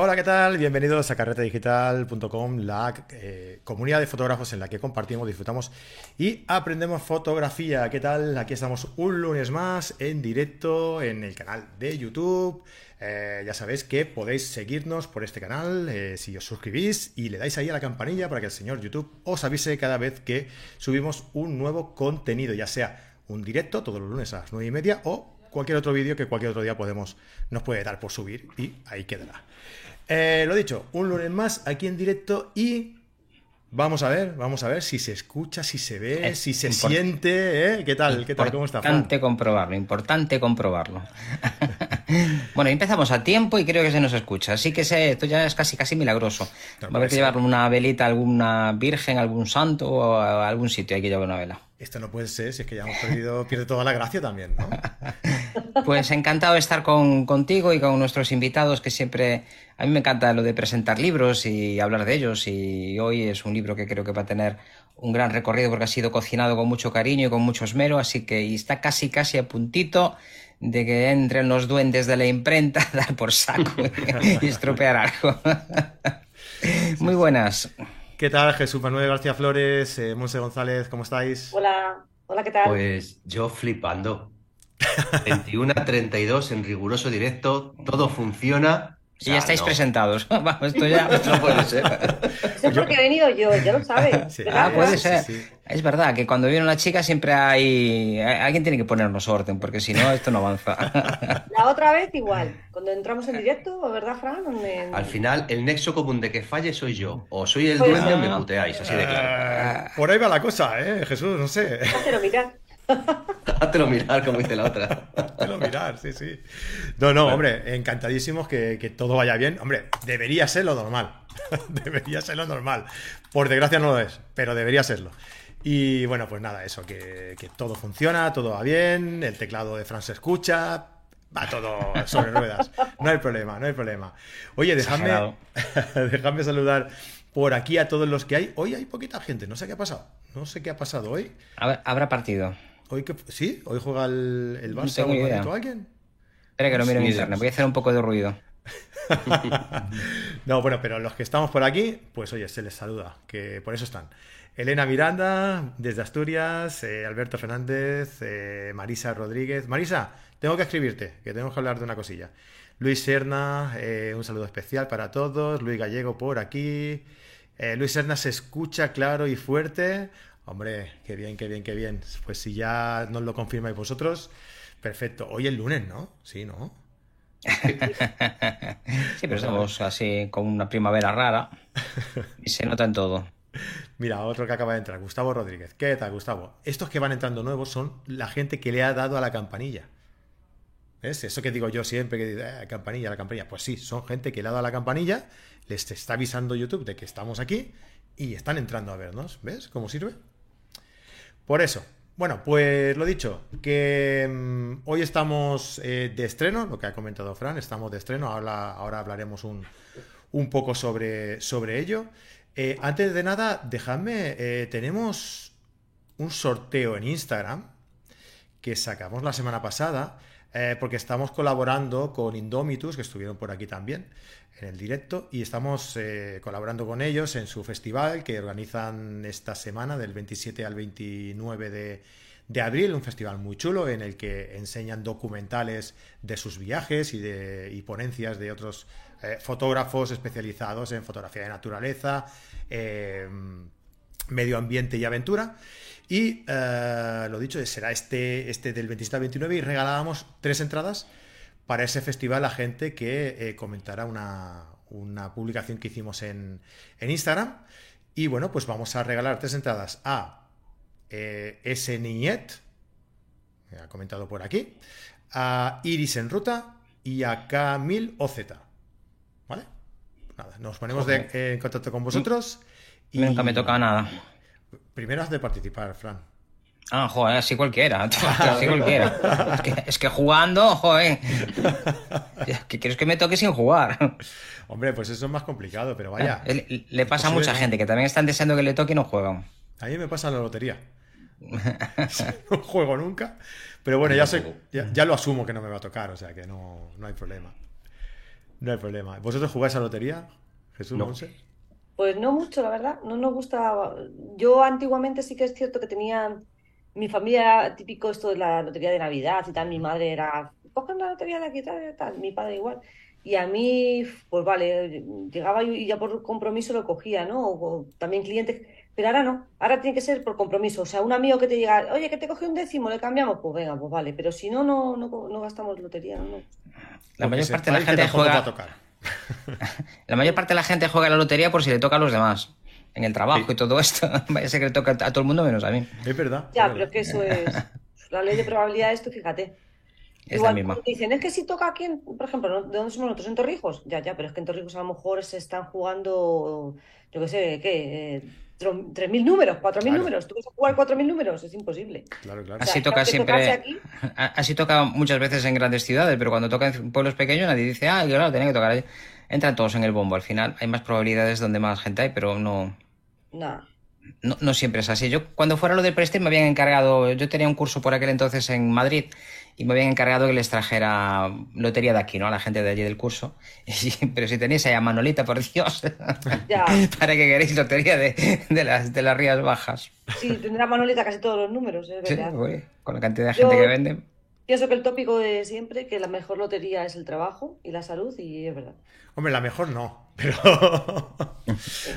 Hola, ¿qué tal? Bienvenidos a carretedigital.com, la eh, comunidad de fotógrafos en la que compartimos, disfrutamos y aprendemos fotografía. ¿Qué tal? Aquí estamos un lunes más en directo en el canal de YouTube. Eh, ya sabéis que podéis seguirnos por este canal eh, si os suscribís y le dais ahí a la campanilla para que el señor YouTube os avise cada vez que subimos un nuevo contenido, ya sea un directo todos los lunes a las 9 y media o cualquier otro vídeo que cualquier otro día podemos, nos puede dar por subir y ahí quedará. Eh, lo dicho, un lunes más aquí en directo y vamos a ver, vamos a ver si se escucha, si se ve, si se siente, ¿eh? ¿Qué tal? ¿Qué tal? ¿Cómo está? Importante comprobarlo, importante comprobarlo. bueno, empezamos a tiempo y creo que se nos escucha, así que esto ya es casi casi milagroso. Va a haber que llevar una velita a alguna virgen, algún santo o a algún sitio, hay que llevar una vela. Esto no puede ser, si es que ya hemos perdido, pierde toda la gracia también, ¿no? Pues encantado de estar con, contigo y con nuestros invitados, que siempre, a mí me encanta lo de presentar libros y hablar de ellos, y hoy es un libro que creo que va a tener un gran recorrido porque ha sido cocinado con mucho cariño y con mucho esmero, así que está casi casi a puntito de que entren los duendes de la imprenta a dar por saco y estropear algo. Muy buenas. ¿Qué tal, Jesús Manuel García Flores, eh, Monse González, cómo estáis? Hola, hola, ¿qué tal? Pues yo flipando. 21 a 32 en riguroso directo, todo funciona y ya estáis presentados. Vamos, esto ya. no puede ser. Eso es porque he venido yo, ya lo sabes. Ah, puede ser. Es verdad que cuando viene una chica siempre hay. Alguien tiene que ponernos orden, porque si no, esto no avanza. La otra vez igual. Cuando entramos en directo, ¿verdad, Fran? Al final, el nexo común de que falle soy yo. O soy el dueño o me puteáis, así de claro. Ah, por ahí va la cosa, ¿eh, Jesús? No sé. Hazlo mirar. Hátelo mirar, como dice la otra. Hátelo mirar, sí, sí. No, no, hombre, encantadísimos que, que, todo vaya bien. Hombre, debería ser lo normal. debería ser lo normal. Por desgracia no lo es, pero debería serlo. Y bueno, pues nada, eso, que, que todo funciona, todo va bien, el teclado de Fran se escucha, va todo sobre ruedas. No hay problema, no hay problema. Oye, dejadme, dejadme saludar por aquí a todos los que hay. Hoy hay poquita gente, no sé qué ha pasado. No sé qué ha pasado hoy. habrá partido. ¿Hoy que, ¿Sí? ¿Hoy juega el, el Barça o alguien? Espera que lo mire en internet, voy a hacer un poco de ruido. no, bueno, pero los que estamos por aquí, pues oye, se les saluda, que por eso están. Elena Miranda, desde Asturias, eh, Alberto Fernández, eh, Marisa Rodríguez. Marisa, tengo que escribirte, que tenemos que hablar de una cosilla. Luis Serna, eh, un saludo especial para todos. Luis Gallego por aquí. Luis Serna se escucha claro y fuerte. Hombre, qué bien, qué bien, qué bien. Pues si ya nos lo confirmáis vosotros, perfecto. Hoy es lunes, ¿no? Sí, ¿no? sí, pero estamos así con una primavera rara y se nota en todo. Mira, otro que acaba de entrar, Gustavo Rodríguez. ¿Qué tal, Gustavo? Estos que van entrando nuevos son la gente que le ha dado a la campanilla. ¿Ves? Eso que digo yo siempre, que digo, eh, campanilla, la campanilla. Pues sí, son gente que le ha dado a la campanilla, les está avisando YouTube de que estamos aquí y están entrando a vernos. ¿Ves cómo sirve? Por eso. Bueno, pues lo dicho, que mm, hoy estamos eh, de estreno, lo que ha comentado Fran, estamos de estreno, ahora, ahora hablaremos un, poco sobre, sobre ello. Eh, antes de nada, dejadme, eh, tenemos un sorteo en Instagram que sacamos la semana pasada, porque estamos colaborando con Indomitus, que estuvieron por aquí también en el directo y estamos eh, colaborando con ellos en su festival que organizan esta semana del 27 al 29 de, abril, un festival muy chulo en el que enseñan documentales de sus viajes y, de, ponencias de otros eh, fotógrafos especializados en fotografía de naturaleza, eh, medio ambiente y aventura. Y lo dicho, será este, este del 27 al 29 y regalábamos tres entradas para ese festival a gente que eh, comentara una, publicación que hicimos en, Instagram. Y bueno, pues vamos a regalar tres entradas a eh, S. Niñet, ha comentado por aquí, a Iris en Ruta y a K1000 OZ. ¿Vale? Nada, nos ponemos en contacto con vosotros. Y... Nunca me toca nada. Primero has de participar, Fran. Ah, joder, así cualquiera. Así cualquiera. Es que, jugando, joder. ¿Qué quieres que me toque sin jugar? Hombre, pues eso es más complicado, pero vaya. Eh, le, pasa a mucha gente que también están deseando que le toque y no juegan. A mí me pasa la lotería. no juego nunca. Pero bueno, ya, sé, ya, lo asumo que no me va a tocar, o sea que no, no hay problema. No hay problema. ¿Vosotros jugáis a lotería, Jesús No. Monse? Pues no mucho, la verdad. No nos gusta. Yo antiguamente sí que es cierto que tenía. Mi familia era típico esto de la lotería de Navidad y tal. Mi madre era. Cogen la lotería de aquí, tal, tal. Mi padre igual. Y a mí, pues vale, llegaba y ya por compromiso lo cogía, ¿no? O, o también clientes. Pero ahora no. Ahora tiene que ser por compromiso. O sea, un amigo que te diga, oye, que te coge un décimo, le cambiamos. Pues venga, pues vale. Pero si no, no, no, no gastamos lotería, ¿no? La Porque mayor parte de la gente va a juega. tocar. La mayor parte de la gente juega a la lotería por si le toca a los demás. En el trabajo Sí. y todo esto. Vaya ser que le toca a todo el mundo menos a mí. Es verdad. Ya, pero es que eso es. La ley de probabilidades, tú fíjate. Es Igual la misma. dicen, es que si toca aquí, en- por ejemplo, ¿no? ¿de dónde somos nosotros? ¿En Torrijos? Ya, ya, pero es que en Torrijos a lo mejor se están jugando, yo qué sé, ¿qué? Eh, tro- 3.000 números, 4.000 Claro. números. ¿Tú vas a jugar 4.000 números? Es imposible. Claro, claro. O sea, Así toca siempre. aquí, Así toca muchas veces en grandes ciudades, pero cuando toca en pueblos pequeños nadie dice, ah, claro, tenía que tocar ahí. Entran todos en el bombo. Al final hay más probabilidades donde más gente hay, pero no, no, no siempre es así. Yo cuando fuera lo del Prestige me habían encargado, yo tenía un curso por aquel entonces en Madrid y me habían encargado que les trajera lotería de aquí, ¿no? A la gente de allí del curso. Y- pero si tenéis ahí a Manolita, por Dios, Ya, para que queréis lotería de, de las, de las Rías Bajas. sí, tendrá Manolita casi todos los números, es Sí, con la cantidad de gente Yo- que vende. Pienso que el tópico de siempre, que la mejor lotería es el trabajo y la salud, y es verdad. Hombre, la mejor no, pero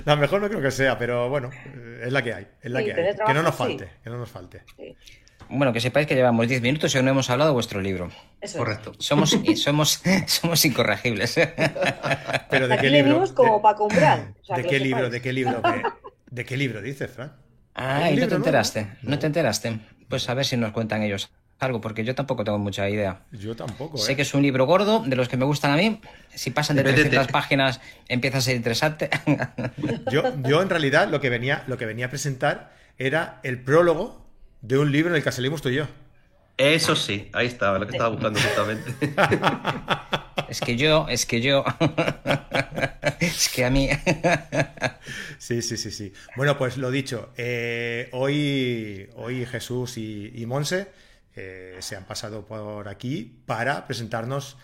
la mejor no creo que sea, pero bueno, eh, es la que hay, es la Sí, que hay. tener Que no nos sí. falte, que no nos falte. Sí, Bueno, que sepáis que llevamos 10 minutos y aún no hemos hablado de vuestro libro. eso es. Correcto. Somos, y somos, somos incorregibles. Pero ¿de Aquí qué libro? como ¿De, para comprar. O sea, de qué libro? ¿De qué libro? que- ¿De qué libro dices, Fran? Ay, ¿Un ¿no te enteraste? ¿No No. te enteraste? Pues a ver si nos cuentan ellos algo, porque yo tampoco tengo mucha idea. Yo tampoco, Sé ¿eh? que es un libro gordo, de los que me gustan a mí. Si pasan de Métete. 300 páginas, empieza a ser interesante. Yo, yo en realidad lo que venía, lo que venía a presentar era el prólogo de un libro en el que salimos tú y yo. Eso sí, ahí estaba, lo que estaba buscando justamente. es que yo, es que yo. es que a mí. Sí, sí, sí, sí. Bueno, pues lo dicho, eh, hoy, hoy Jesús y, y Monse eh, se han pasado por aquí para presentarnos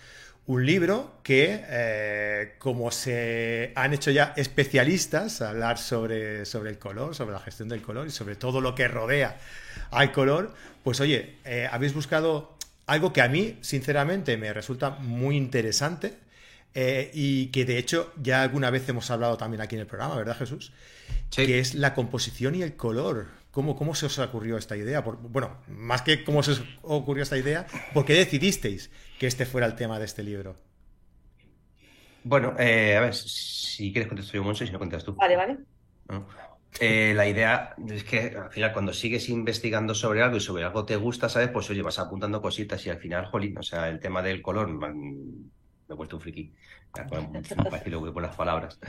un libro que, eh, como se han hecho ya especialistas a hablar sobre, sobre el color, sobre la gestión del color y sobre todo lo que rodea al color, pues oye, eh, habéis buscado algo que a mí, sinceramente, me resulta muy interesante. eh, y que de hecho ya alguna vez hemos hablado también aquí en el programa, ¿verdad Jesús? Sí. Que es la composición y el color. ¿Cómo, ¿Cómo se os ocurrió esta idea? Por- bueno, más que cómo se os ocurrió esta idea, ¿por qué decidisteis que este fuera el tema de este libro? Bueno, eh, a ver, si quieres contestar yo, Monse, si no contestas tú. Vale, vale. ¿no? Eh, la idea es que al final cuando sigues investigando sobre algo y sobre algo te gusta, ¿sabes? Pues oye, vas apuntando cositas y al final, jolín, o sea, el tema del color, man, me he vuelto un friki, lo que con las palabras.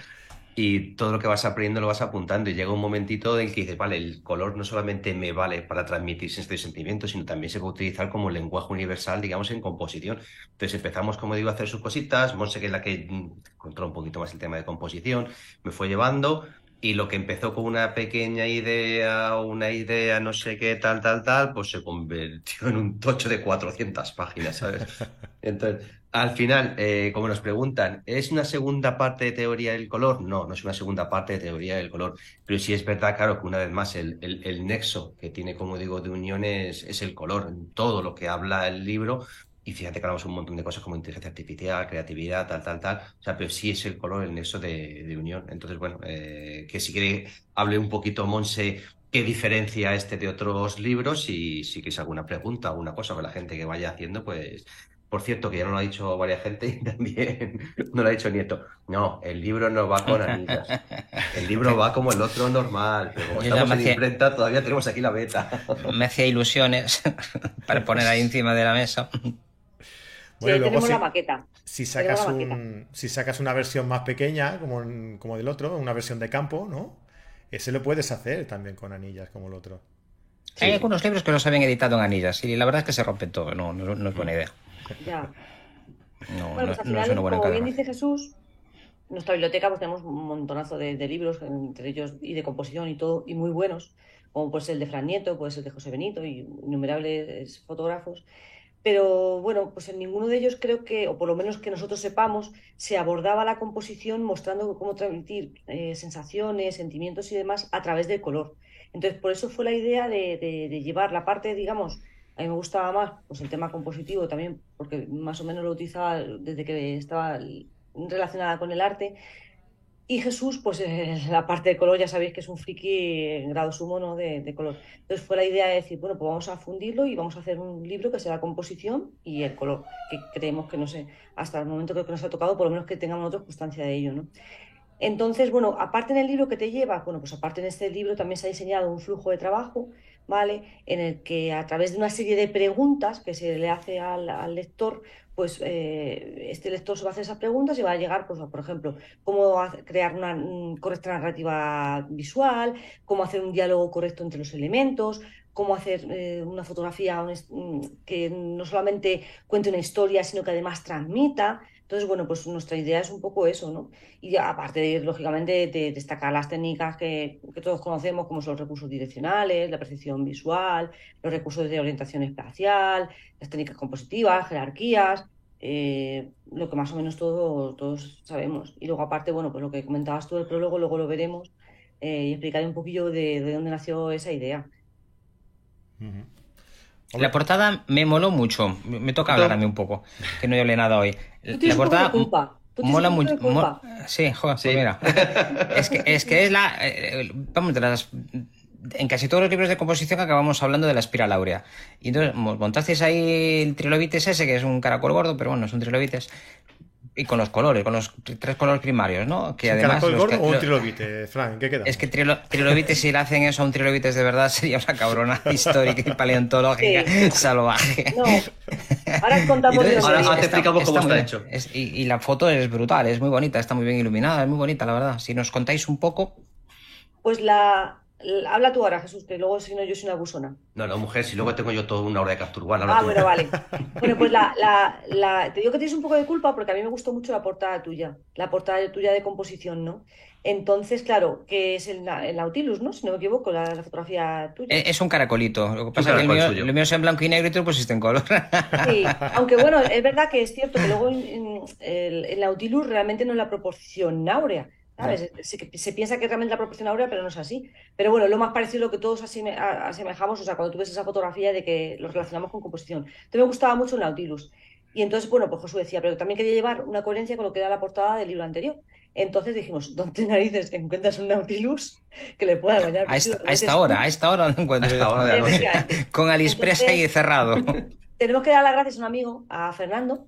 Y todo lo que vas aprendiendo lo vas apuntando y llega un momentito en que dices, vale, el color no solamente me vale para transmitir este sentimiento, sino también se puede utilizar como lenguaje universal, digamos, en composición. Entonces empezamos, como digo, a hacer sus cositas, Monse, que es la que mm, controla un poquito más el tema de composición, me fue llevando y lo que empezó con una pequeña idea, una idea, no sé qué, tal, tal, tal, pues se convirtió en un tocho de 400 páginas, ¿sabes? Entonces, al final, eh, como nos preguntan, ¿es una segunda parte de teoría del color? No, no es una segunda parte de teoría del color, pero sí es verdad, claro, que una vez más el, el- el nexo que tiene, como digo, de unión es, el color, en todo lo que habla el libro. Y fíjate que hablamos un montón de cosas como inteligencia artificial, creatividad, tal, tal, tal. O sea, pero sí es el color el nexo de, de unión. Entonces, bueno, eh, que si quiere hable un poquito, Monse, qué diferencia este de otros libros y si quieres alguna pregunta alguna cosa con la gente que vaya haciendo, pues, por cierto, que ya no lo ha dicho varias gente y también no lo ha dicho Nieto. No, el libro no va con anillas. El libro va como el otro normal, pero como Yo estamos en hacía- imprenta, todavía tenemos aquí la beta. Me hacía ilusiones para poner ahí encima de la mesa. Sí, Bueno, luego tenemos sí- la maqueta. Si sacas, la maqueta. un, si sacas una versión más pequeña, como, como del otro, una versión de campo, ¿no? Ese lo puedes hacer también con anillas, como el otro. Hay algunos libros que los habían editado en anillas y la verdad es que se rompen todo. No, no, no es buena idea. Ya. No, Bueno, no- pues al final, como bien dice Jesús, en nuestra biblioteca pues tenemos un montonazo de, de libros, entre ellos y de composición y todo, y muy buenos, como puede ser el de Fran Nieto, puede ser el de José Benito y innumerables fotógrafos. pero bueno, pues en ninguno de ellos creo que, o por lo menos que nosotros sepamos, se abordaba la composición mostrando cómo transmitir eh, sensaciones, sentimientos y demás a través del color. Entonces, por eso fue la idea de, de, llevar la parte, digamos, a mí me gustaba más pues el tema compositivo también, porque más o menos lo utilizaba desde que estaba relacionada con el arte, y Jesús, pues eh, la parte de color, ya sabéis que es un friki en grado sumo ¿no? de, color. Entonces fue la idea de decir, bueno, pues vamos a fundirlo y vamos a hacer un libro que sea la composición y el color, que creemos que no sé, hasta el momento creo que nos ha tocado, por lo menos que tengamos otra constancia de ello, ¿no? Entonces, bueno, aparte en el libro que te lleva, bueno, pues aparte en este libro también se ha diseñado un flujo de trabajo, ¿vale? En el que a través de una serie de preguntas que se le hace al, al lector, pues eh, este lector se va a hacer esas preguntas y va a llegar, pues, por ejemplo, cómo crear una mm, correcta narrativa visual, cómo hacer un diálogo correcto entre los elementos, cómo hacer eh, una fotografía mm, que no solamente cuente una historia, sino que además transmita. Entonces, bueno, pues nuestra idea es un poco eso, ¿no? Y aparte, de, lógicamente, de destacar las técnicas que, que, todos conocemos, como son los recursos direccionales, la percepción visual, los recursos de orientación espacial, las técnicas compositivas, jerarquías, eh, lo que más o menos todos, todos sabemos. Y luego, aparte, bueno, pues lo que comentabas tú del prólogo, luego lo veremos eh, y explicaré un poquillo de, dónde nació esa idea. La portada me moló mucho. Me toca hablar a mí un poco, que no leído nada hoy. La portada mola mucho. Sí, joder, pues mira. es, que, es que es la. Eh, vamos, de las en casi todos los libros de composición acabamos hablando de la espiral áurea. Y entonces montasteis ahí el trilobites ese, que es un caracol gordo, pero bueno, es un trilobites. Y con los colores, con los tres colores primarios, ¿no? Que además, caracol gordo o un trilobite, Frank? ¿Qué queda? Es que trilobites, si le hacen eso a un trilobites de verdad, sería una cabrona histórica y paleontológica salvaje. No. Ahora contamos Ahora te explicamos cómo está, hecho. y, y la foto es brutal, es muy bonita, está muy bien iluminada, es muy bonita, la verdad. Si nos contáis un poco. Pues la, Habla tú ahora, Jesús, que luego si no yo soy una abusona. No, no, mujer, si luego tengo yo toda una hora de captura. ah, bueno, vale. Bueno, pues la, la, te digo que tienes un poco de culpa porque a mí me gustó mucho la portada tuya, la portada tuya de composición, ¿no? Entonces, claro, que es el, Nautilus, ¿no? Si no me equivoco, la, fotografía tuya. Eh, es un caracolito. Lo que pasa es que el mío, el mío, es en blanco y negro y tú lo pusiste en color. Sí, aunque bueno, es verdad que es cierto que luego el, el Nautilus realmente no es la proporción áurea se, piensa que realmente la proporción áurea, pero no es así. Pero bueno, lo más parecido lo que todos asemejamos, o sea, cuando tú ves esa fotografía de que lo relacionamos con composición. Entonces me gustaba mucho el Nautilus. Y entonces, bueno, pues Josué decía, pero también quería llevar una coherencia con lo que era la portada del libro anterior. Entonces dijimos, ¿dónde narices encuentras un Nautilus que le pueda bañar? A esta, hora, a esta hora no encuentro. con Aliexpress ahí cerrado. Tenemos que dar las gracias a un amigo, a Fernando,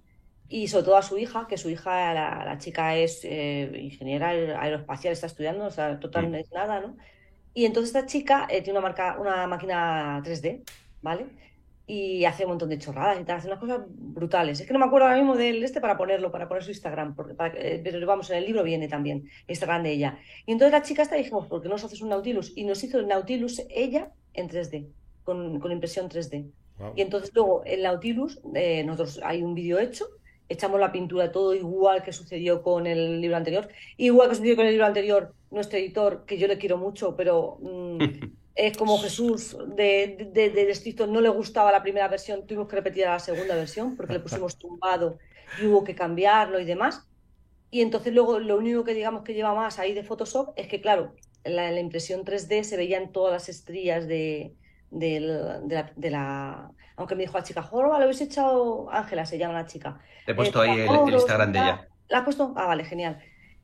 y sobre todo a su hija, que su hija, la, chica es eh, ingeniera aeroespacial, está estudiando, o sea, total es nada, ¿no? Y entonces esta chica eh, tiene una, marca, una máquina 3D, ¿vale? Y hace un montón de chorradas y tal, hace unas cosas brutales. Es que no me acuerdo ahora mismo del este para ponerlo, para poner su Instagram, porque eh, pero vamos, en el libro viene también Instagram de ella. Y entonces la chica esta dijimos, ¿por qué no nos haces un Nautilus? Y nos hizo el Nautilus ella en 3D, con, con impresión 3D. Y entonces luego el Nautilus, nosotros hay un vídeo hecho echamos la pintura todo igual que sucedió con el libro anterior. Igual que sucedió con el libro anterior, nuestro editor, que yo le quiero mucho, pero mm, es como Jesús de, de, de, no le gustaba la primera versión, tuvimos que repetir la segunda versión porque le pusimos tumbado y hubo que cambiarlo y demás. Y entonces luego lo único que digamos que lleva más ahí de Photoshop es que, claro, la, la impresión 3D se veían todas las estrías de, de, la, Aunque me dijo la chica, Jorba, lo habéis echado. Ángela se llama la chica. Le he puesto ahí el, Instagram de ella. ¿La has puesto? Ah, vale, genial.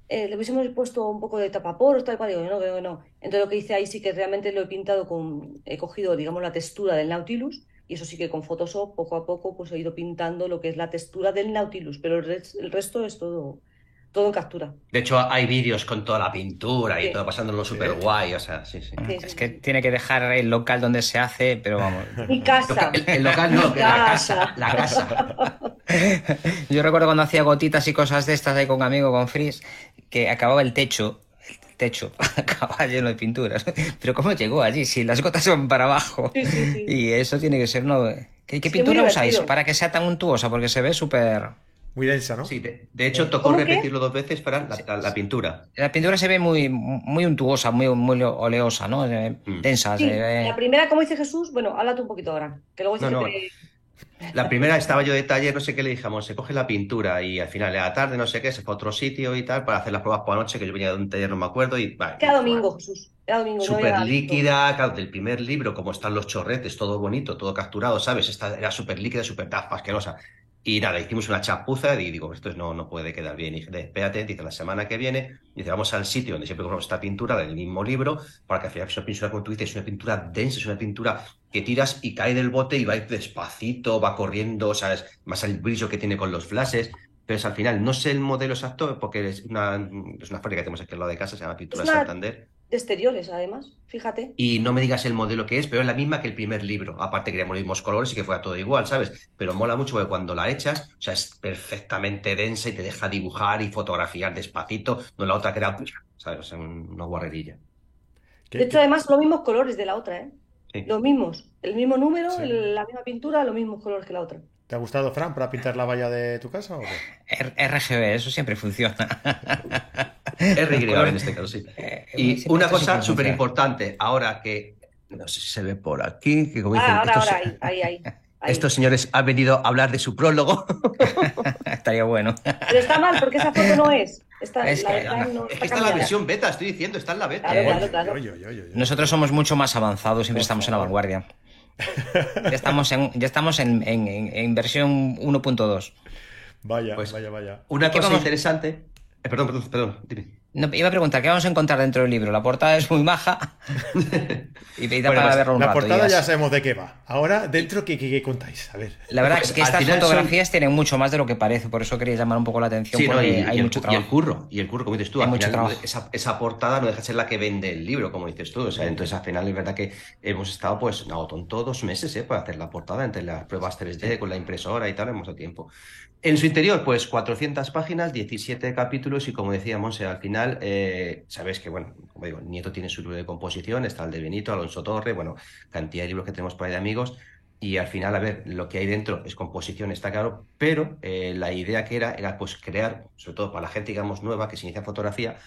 Eh, le hubiésemos puesto un poco de tapaporos, tal cual, digo, no, creo que no. Entonces lo que hice ahí sí que realmente lo he pintado con, he cogido, digamos, la textura del Nautilus, y eso sí que con Photoshop, poco a poco, pues he ido pintando lo que es la textura del Nautilus, pero el resto es todo, todo en captura. De hecho, hay vídeos con toda la pintura y todo pasándolo súper guay, o sea, sí, sí. Es que tiene que dejar el local donde se hace, pero vamos. Mi casa. El, local no, la casa. La casa. Yo recuerdo cuando hacía gotitas y cosas de estas ahí con un amigo, con Frizz, que acababa el techo el techo acababa lleno de pinturas. Pero ¿cómo llegó allí? Si las gotas van para abajo. Y eso tiene que ser, ¿no? ¿Qué, pintura usáis para que sea tan untuosa? Porque se ve súper muy densa, ¿no? Sí, de, hecho tocó repetirlo dos veces para la, pintura. La pintura se ve muy, muy untuosa, muy, muy oleosa, ¿no? Mm. Densa. La primera, como dice Jesús, bueno, háblate un poquito ahora, que luego dice La primera estaba yo de taller, no sé qué le dijimos, se coge la pintura y al final de la tarde, no sé qué, se fue a otro sitio y tal para hacer las pruebas por la noche, que yo venía de un taller, no me acuerdo. y vale, Cada domingo, Jesús. No Súper era- líquida, claro, del primer libro, como están los chorretes, todo bonito, todo capturado, ¿sabes? Esta era súper líquida, súper taf, asquerosa. Y nada, hicimos una chapuza y digo, esto no, no puede quedar bien. Y dije, espérate, dice, la semana que viene, dice, vamos al sitio donde siempre compramos esta pintura del mismo libro, para que al final es una pintura, como tú dices, es una pintura densa, es una pintura que tiras y cae del bote y va despacito, va corriendo, ¿sabes? Más el brillo que tiene con los flashes. Pero es al final, no sé el modelo exacto, porque es una, es una fábrica que tenemos aquí al lado de casa, se llama Pintura Santander. De exteriores, además, fíjate. Y no me digas el modelo que es, pero es la misma que el primer libro. Aparte queríamos los mismos colores y que fuera todo igual, ¿sabes? Pero mola mucho porque cuando la echas, o sea, es perfectamente densa y te deja dibujar y fotografiar despacito. No la otra que era, ¿sabes? O sea, una guarrerilla. ¿Qué- De hecho, además, los mismos colores de la otra, ¿eh? Sí. Los mismos. El mismo número, Sí. el- la misma pintura, los mismos colores que la otra. ¿Te ha gustado, Fran, para pintar la valla de tu casa o qué? RGB, eso siempre funciona. RY en este caso, sí. Eh, Y siempre- una cosa súper importante, ahora que, no sé si se ve por aquí, que como dicen, Ah, ahora, estos, ahora, ahí, ahí, estos señores han venido a hablar de su prólogo. Estaría bueno. Pero está mal, porque esa foto no es. Está, Es la que- Es está que está en la versión beta, estoy diciendo, está en la beta. Claro, Eh, claro, claro. Nosotros somos mucho más avanzados, siempre estamos en la vanguardia. Ya estamos en, ya estamos en, en- en- en versión 1.2. Vaya, Pues- vaya, vaya. Una ¿Qué cosa vamos- interesante. eh, perdón, perdón, perdón, dime. No, iba a preguntar, ¿qué vamos a encontrar dentro del libro? La portada es muy maja. y y da Bueno, para pues, verlo un La rato, portada ya sabemos de qué va. Ahora, dentro, ¿qué, qué, qué contáis? A ver. La verdad Pues, es que estas final son- fotografías tienen mucho más de lo que parece, por eso quería llamar un poco la atención, Sí, no, porque y, hay y el, mucho y el trabajo. curro, y el curro, como dices tú, Hay al mucho final trabajo. esa, esa portada no deja de ser la que vende el libro, como dices tú. O sea, entonces al final es verdad que hemos estado, pues, no, tonto dos meses, ¿eh? Para hacer la portada, entre las pruebas 3D con la impresora y tal, hemos dado tiempo. En su interior, pues 400 páginas, 17 capítulos y como decía Monse, al final, eh, sabes que, bueno, como digo, Nieto tiene su libro de composición, está el de Benito, Alonso Torre, bueno, cantidad de libros que tenemos por ahí de amigos. Y al final, a ver, lo que hay dentro es composición, está claro, pero eh, la idea que era era pues crear, sobre todo para la gente, digamos, nueva que se inicia en fotografía,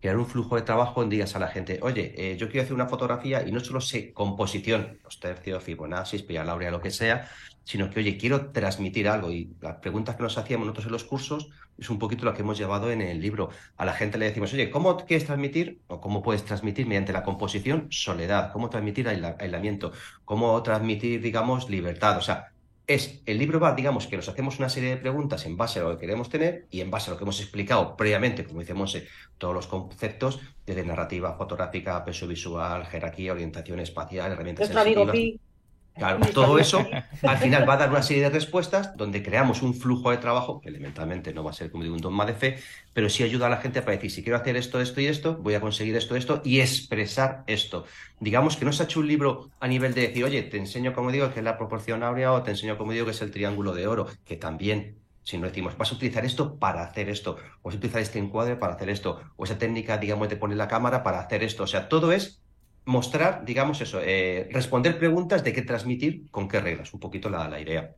crear un flujo de trabajo donde digas a la gente, oye, eh, yo quiero hacer una fotografía y no solo sé composición, los tercios, Fibonacci, Pia Laurea, lo que sea, sino que, oye, quiero transmitir algo. Y las preguntas que nos hacíamos nosotros en los cursos es un poquito lo que hemos llevado en el libro. A la gente le decimos, oye, ¿cómo quieres transmitir o cómo puedes transmitir mediante la composición soledad? ¿Cómo transmitir aisla- aislamiento? ¿Cómo transmitir, digamos, libertad? O sea, es el libro va, digamos, que nos hacemos una serie de preguntas en base a lo que queremos tener y en base a lo que hemos explicado previamente, como dice Monse, todos los conceptos desde narrativa fotográfica, peso visual, jerarquía, orientación espacial, herramientas Nuestro amigo sensitivas. Pi. Claro, todo eso al final va a dar una serie de respuestas donde creamos un flujo de trabajo que elementalmente no va a ser como digo un dogma de fe, pero sí ayuda a la gente para decir si quiero hacer esto, esto y esto, voy a conseguir esto, esto y expresar esto. Digamos que no se ha hecho un libro a nivel de decir, oye, te enseño como digo que es la proporción áurea o te enseño como digo que es el triángulo de oro, que también si no decimos, vas a utilizar esto para hacer esto, o vas a utilizar este encuadre para hacer esto, o esa técnica, digamos, de poner la cámara para hacer esto. O sea, todo es mostrar, digamos eso, eh, responder preguntas de qué transmitir, con qué reglas, un poquito la, la idea.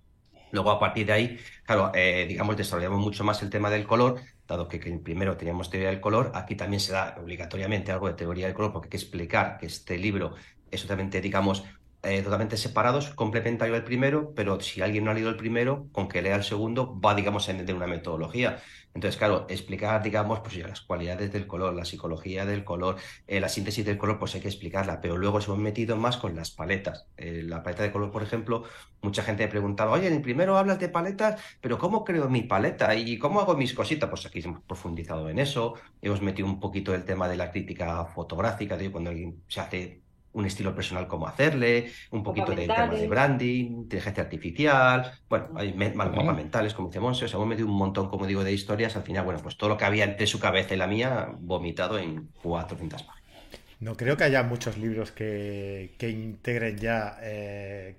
Luego, a partir de ahí, claro, eh, digamos, desarrollamos mucho más el tema del color, dado que, que primero teníamos teoría del color, aquí también se da obligatoriamente algo de teoría del color, porque hay que explicar que este libro es totalmente, digamos, eh, totalmente separados, complementario al primero, pero si alguien no ha leído el primero, con que lea el segundo, va, digamos, en de una metodología. Entonces, claro, explicar, digamos, pues ya las cualidades del color, la psicología del color, eh, la síntesis del color, pues hay que explicarla, pero luego se hemos metido más con las paletas. Eh, la paleta de color, por ejemplo, mucha gente me preguntaba, oye, en el primero hablas de paletas, pero ¿cómo creo mi paleta? ¿Y cómo hago mis cositas? Pues aquí hemos profundizado en eso, hemos metido un poquito el tema de la crítica fotográfica, de cuando alguien se hace un estilo personal, cómo hacerle, un poquito del tema de branding, inteligencia artificial, bueno, hay me- mapas mentales, como dice Monse, o sea, hemos metido un montón, como digo, de historias, al final, bueno, pues todo lo que había entre su cabeza y la mía, vomitado en 400 páginas. No creo que haya muchos libros que, que integren ya eh,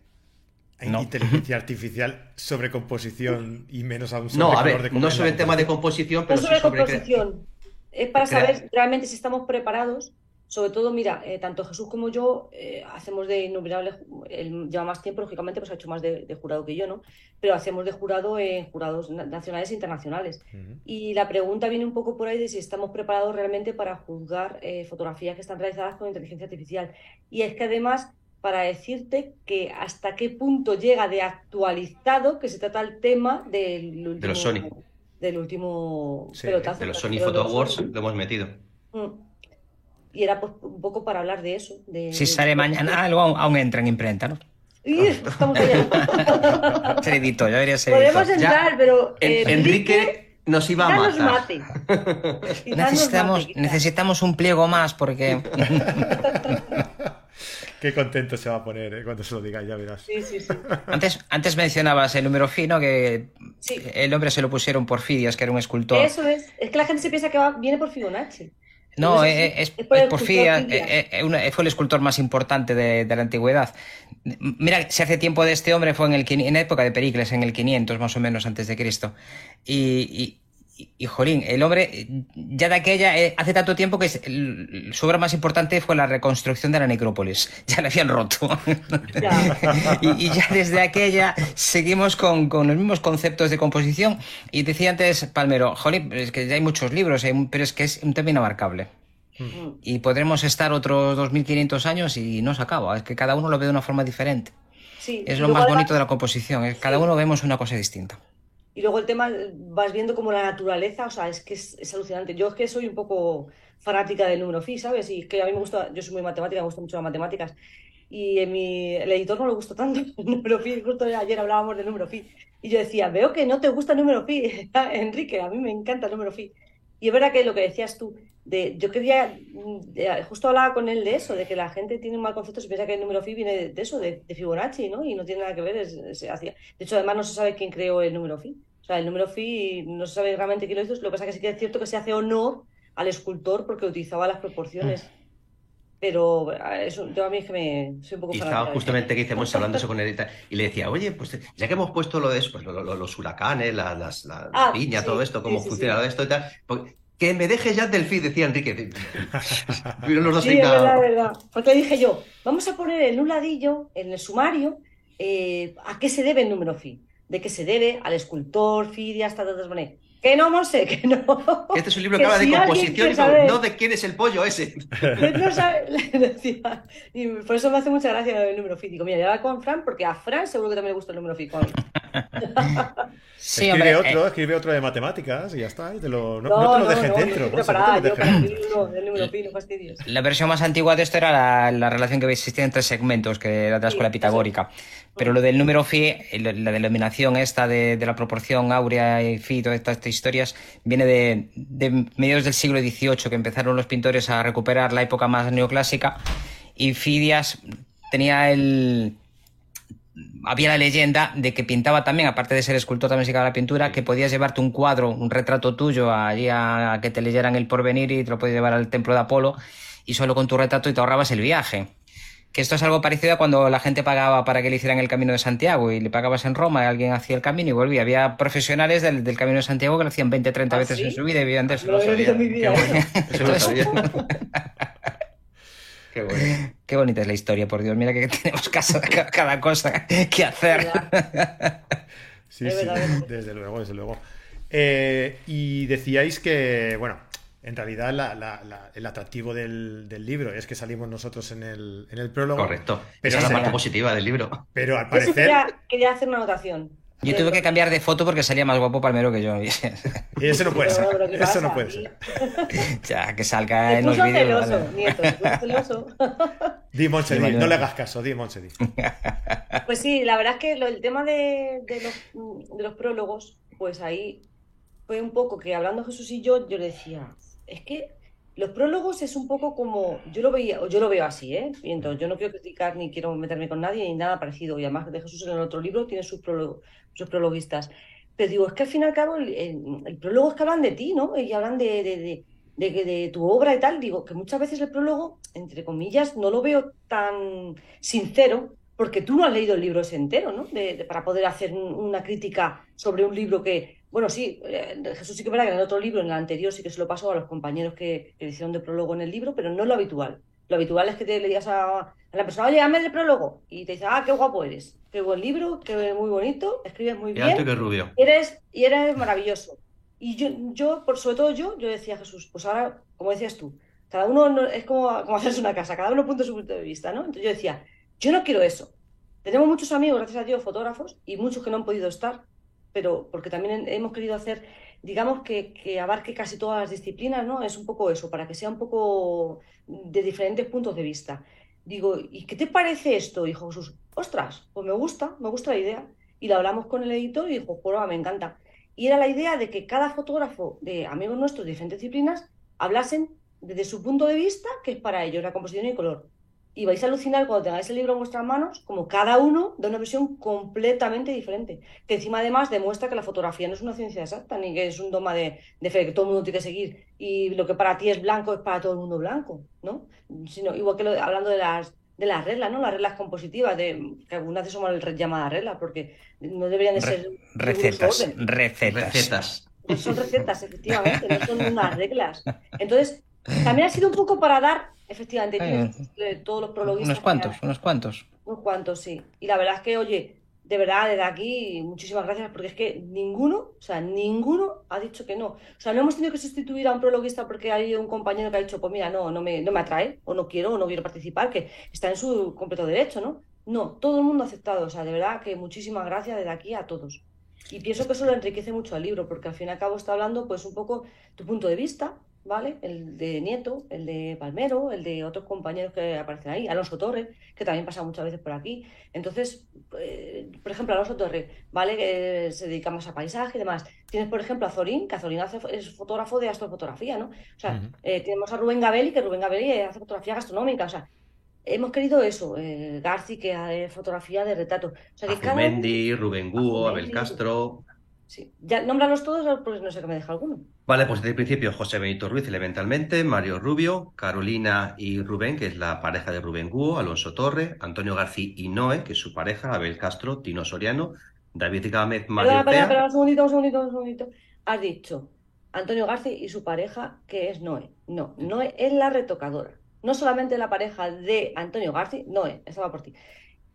No. inteligencia artificial sobre composición y menos aún sobre No, a color ver, de no sobre el tema de composición, No pero sí sobre composición. Es para saber realmente si estamos preparados. Sobre todo, mira, eh, tanto Jesús como yo eh, hacemos de innumerables, él lleva más tiempo, lógicamente, pues ha hecho más de, de jurado que yo, ¿no? Pero hacemos de jurado en jurados na- nacionales e internacionales. Ujú. Y la pregunta viene un poco por ahí de si estamos preparados realmente para juzgar eh, fotografías que están realizadas con inteligencia artificial. Y es que además para decirte que hasta qué punto llega de actualizado que se trata el tema del último, De los Sony. del último Sí, pelotazo. De los Sony Photo Awards lo hemos metido. Mm. Y era pues, un poco para hablar de eso. De, Si de- sale mañana algo, aún, aún entra en imprenta, ¿no? Estamos allá. Ser ya debería ser Podemos editor. entrar, pero En- eh, Enrique nos iba a nos matar. mate. Quizá nos Necesitamos, mate, necesitamos un pliego más porque Qué contento se va a poner eh, cuando se lo digáis, ya verás. Sí, sí, sí. antes, antes mencionabas el número fino que Sí. el nombre se lo pusieron por Fidias, que era un escultor. Eso es. Es que la gente se piensa que va- viene por Fibonacci. No, No sé eh, si- es, es por es el por escultor Fidias, Fidias. eh, eh, fue el escultor más importante de, de la antigüedad. Mira, si hace tiempo de este hombre fue en, el, en la época de Pericles, en el 500 más o menos antes de Cristo. Y, y, y- y, jolín, el hombre, eh, ya de aquella, eh, hace tanto tiempo que el- su obra más importante fue la reconstrucción de la necrópolis. Ya la habían roto. Ya. y, y ya desde aquella seguimos con, con los mismos conceptos de composición. Y decía antes Palmero, jolín, es que ya hay muchos libros, hay pero es que es un tema inabarcable. Mm. Y podremos estar otros 2.500 años y no se acaba. Es que cada uno lo ve de una forma diferente. Sí. Es lo luego más además- bonito de la composición. es Cada uno vemos una cosa distinta. Y luego el tema, vas viendo como la naturaleza, o sea, es que es, alucinante. Yo es que soy un poco fanática del número phi, ¿sabes? Y que a mí me gusta, yo soy muy matemática, me gustan mucho las matemáticas. Y en mi, el editor no le gustó tanto el número phi, justo ayer hablábamos del número phi. Y yo decía, veo que no te gusta el número phi, Enrique, a mí me encanta el número phi. Y es verdad que lo que decías tú, de, yo quería, mm, de- justo hablaba con él de eso, de que la gente tiene un mal concepto, se piensa que el número phi viene de, de eso, de, de Fibonacci, ¿no? Y no tiene nada que ver, es- es- hacia- de hecho, además no se sabe quién creó el número phi. O sea, el número phi no se sabe realmente quién lo hizo, lo que pasa es que sí que es cierto que se hace honor al escultor porque utilizaba las proporciones. Pero eh, eso, yo a mí es que me soy un poco Y estaba justamente que hicimos hablando eso con él y le decía, oye, pues ya que hemos puesto lo de eso, pues lo- lo- los huracanes, la, las- la- la Ah, piña, sí, todo esto, cómo sí, funciona sí. todo esto y tal, pues, que me dejes ya del feed, decía Enrique. Dos Sí, es verdad, verdad. Porque dije yo, vamos a poner en un ladillo, en el sumario, eh, a qué se debe el número phi. De qué se debe al escultor, Fidias, tal, tal. Que no, Monse, que no. Que este es un libro Que que habla de si composición, y saber- no de quién es el pollo ese. Que no sabe- le decía. Y por eso me hace mucha gracia el número. Digo, mira, ya va con Fran, porque a Fran seguro que también le gusta el número mí. Sí, escribe hombre. otro, eh, escribe otro de matemáticas y ya está. y te lo- no, No, no te lo no, dejes no, dentro. te yo para del número fastidies. la versión más antigua de esto era la, la relación que existía entre segmentos, que era de la escuela pitagórica. Pero lo del número phi, eh, la, denominación esta de, la proporción áurea y phi, todas estas, historias, viene de, de mediados del siglo XVIII, que empezaron los pintores a recuperar la época más neoclásica. Y Fidias tenía el, había la leyenda de que pintaba también, aparte de ser escultor, también se la pintura, que podías llevarte un cuadro, un retrato tuyo allí a, a que te leyeran el porvenir y te lo podías llevar al templo de Apolo y solo con tu retrato y te ahorrabas el viaje. Que esto es algo parecido a cuando la gente pagaba para que le hicieran el camino de Santiago y le pagabas en Roma y alguien hacía el camino y volvía. Había profesionales del, del camino de Santiago que lo hacían 20, 30 ¿Ah, veces sí? en su vida y vivían de eso. No lo mi vida. Qué bueno. Eso no lo sabía. Qué bueno. Qué bonita es la historia, por Dios. Mira que tenemos casa, cada, cada cosa que hacer. Sí, sí, desde luego, desde luego. Eh, y decíais que, bueno, en realidad la- la- la- el atractivo del, del libro es que salimos nosotros en el, en el prólogo. Correcto. Pero Esa es la parte positiva del libro. Pero al parecer, quería, quería hacer una anotación. Yo tuve que cambiar de foto porque salía más guapo Palmero que yo. eso no puede ser. Pero, pero, ¿qué Eso pasa? no puede Y- ser. ya, que salga Se en los vídeos. celoso, vale. nieto, celoso. Di Monse, no le hagas caso, di Monse. Pues sí, la verdad es que lo- el tema de, de los, de los prólogos, pues ahí fue un poco que hablando Jesús y yo, yo le decía, es que los prólogos es un poco como, yo lo veía, yo lo veo así, ¿eh? Y entonces, yo no quiero criticar ni quiero meterme con nadie ni nada parecido, y además de Jesús en el otro libro tiene sus, prólogo- sus prologuistas. Pero digo, es que al fin y al cabo el, prólogo es que hablan de ti, ¿no? Y hablan de, de, de, de, tu obra y tal. Digo, que muchas veces el prólogo, entre comillas, no lo veo tan sincero, porque tú no has leído el libro ese entero, ¿no? Para poder hacer un- una crítica sobre un libro que, bueno, sí, eh, Jesús sí que verdad que en el otro libro, en el anterior, sí que se lo pasó a los compañeros que, que le hicieron de prólogo en el libro, pero no es lo habitual. Lo habitual es que te le digas a, a la persona, oye, dame el prólogo, y te dice, ah, qué guapo eres, qué buen libro, qué muy bonito, escribes muy Y alto y bien, que rubio. y eres, y eres maravilloso. Y yo, yo, por sobre todo yo, yo decía a Jesús, pues ahora, como decías tú, cada uno no- es como, como hacerse una casa, cada uno punto su punto de vista, ¿no? Entonces yo decía, Yo no quiero eso. Tenemos muchos amigos, gracias a Dios, fotógrafos, y muchos que no han podido estar, pero porque también hemos querido hacer, digamos, que, que abarque casi todas las disciplinas, ¿no? Es un poco eso, para que sea un poco de diferentes puntos de vista. Digo, ¿y qué te parece esto, hijo Jesús? Ostras, pues me gusta, me gusta la idea. Y la hablamos con el editor y dijo, pues me encanta. Y era la idea de que cada fotógrafo de amigos nuestros de diferentes disciplinas hablasen desde su punto de vista, que es para ellos la composición y el color. Y vais a alucinar cuando tengáis el libro en vuestras manos, como cada uno da una visión completamente diferente. Que encima además demuestra que la fotografía no es una ciencia exacta, ni que es un doma de, de fe que todo el mundo tiene que seguir. Y lo que para ti es blanco es para todo el mundo blanco, ¿no? Sino, igual que hablando de las, de las reglas, ¿no? Las reglas compositivas, de, que algunas veces son llamadas reglas, porque no deberían de ser... recetas, recetas. Recetas. Son recetas, efectivamente, no son unas reglas. Entonces, también ha sido un poco para dar, efectivamente, Eh, todos los prologuistas. Unos cuantos, unos cuantos. Unos cuantos, sí. Y la verdad es que, oye, de verdad, desde aquí, muchísimas gracias, porque es que ninguno, o sea, ninguno ha dicho que no. O sea, no hemos tenido que sustituir a un prologuista porque hay un compañero que ha dicho, pues mira, no, no me, no me atrae, o no quiero, o no quiero participar, que está en su completo derecho, ¿no? No, todo el mundo ha aceptado. O sea, de verdad que muchísimas gracias desde aquí a todos. Y pienso que eso lo enriquece mucho al libro, porque al fin y al cabo está hablando, pues, un poco tu punto de vista, ¿vale? El de Nieto, el de Palmero, el de otros compañeros que aparecen ahí, Alonso Torre, que también pasa muchas veces por aquí. Entonces, eh, por ejemplo, Alonso Torre, ¿vale? Que se dedica más a paisaje y demás. Tienes, por ejemplo, a Zorín, que a Zorín hace, es fotógrafo de astrofotografía, ¿no? O sea, eh, tenemos a Rubén Gabelli, que Rubén Gabelli hace fotografía gastronómica, o sea, hemos querido eso, eh, Garci, que hace fotografía de retrato. O sea, que cada Rubén Guo, Abel. Castro. Sí. Ya, nómbralos todos, pues no sé qué me deja alguno. Vale, pues desde el principio José Benito Ruiz, elementalmente, Mario Rubio, Carolina y Rubén, que es la pareja de Rubén Guo, Alonso Torre, Antonio García y Noé, que es su pareja, Abel Castro, Tino Soriano, David Gámez, Mario perdona, un segundito, un segundito, un segundito. Has dicho Antonio García y su pareja, que es Noé. No, Noé es la retocadora. No solamente la pareja de Antonio García, Noé, esa va por ti.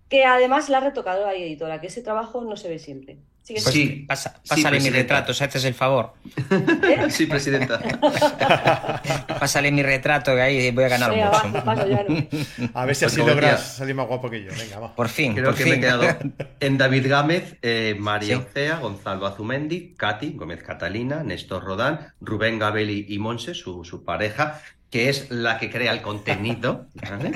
Que además la retocadora y editora, que ese trabajo no se ve siempre. Sigue Pues Sí, pasa- sí, pásale mi retrato, si haces el favor. ¿Eh? Sí, presidenta. Pásale mi retrato que ahí voy a ganar Venga, mucho. va, paso, ya no. A ver si Pues así logras salir más guapo que yo. Venga, va. Por fin, Creo por que fin. me he quedado en David Gámez, eh, María Sí. Ocea, Gonzalo Azumendi, Katy Gómez Catalina, Néstor Rodán, Rubén Gabelli y Monse, su, su pareja, que es la que crea el contenido. ¿vale?